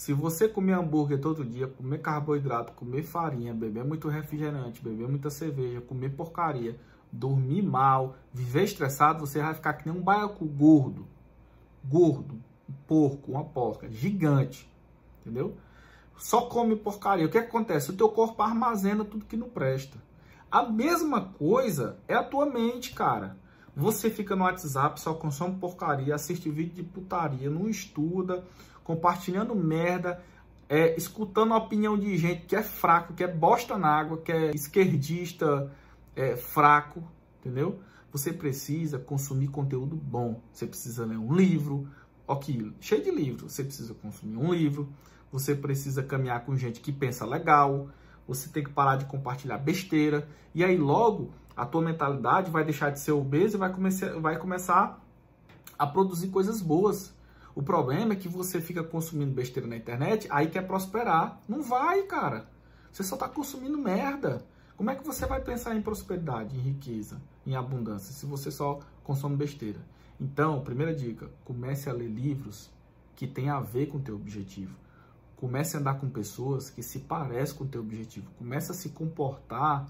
Se você comer hambúrguer todo dia, comer carboidrato, comer farinha, beber muito refrigerante, beber muita cerveja, comer porcaria, dormir mal, viver estressado, você vai ficar que nem um baiacu gordo. Gordo, um porco, uma porca, gigante. Entendeu? Só come porcaria. O que, que acontece? O teu corpo armazena tudo que não presta. A mesma coisa é a tua mente, cara. Você fica no WhatsApp, só consome porcaria, assiste vídeo de putaria, não estuda, compartilhando merda, é, escutando a opinião de gente que é fraco, que é bosta na água, que é esquerdista, é, fraco, entendeu? Você precisa consumir conteúdo bom. Você precisa ler um livro, ok, cheio de livro. Você precisa consumir um livro. Você precisa caminhar com gente que pensa legal. Você tem que parar de compartilhar besteira. E aí logo a tua mentalidade vai deixar de ser obesa e vai começar, vai começar a produzir coisas boas. O problema é que você fica consumindo besteira na internet, aí quer prosperar. Não vai, cara. Você só está consumindo merda. Como é que você vai pensar em prosperidade, em riqueza, em abundância, se você só consome besteira? Então, primeira dica, comece a ler livros que têm a ver com o teu objetivo. Comece a andar com pessoas que se parecem com o teu objetivo. Comece a se comportar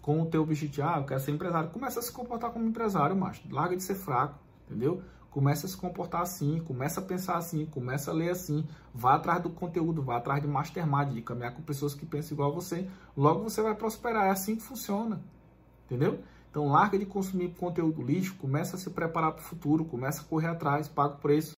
com o teu objetivo. Ah, eu quero ser empresário. Comece a se comportar como empresário, macho. Larga de ser fraco, entendeu? Começa a se comportar assim, começa a pensar assim, começa a ler assim, vá atrás do conteúdo, vá atrás de mastermind, de caminhar com pessoas que pensam igual a você. Logo você vai prosperar, é assim que funciona. Entendeu? Então larga de consumir conteúdo lixo, começa a se preparar para o futuro, começa a correr atrás, paga o preço.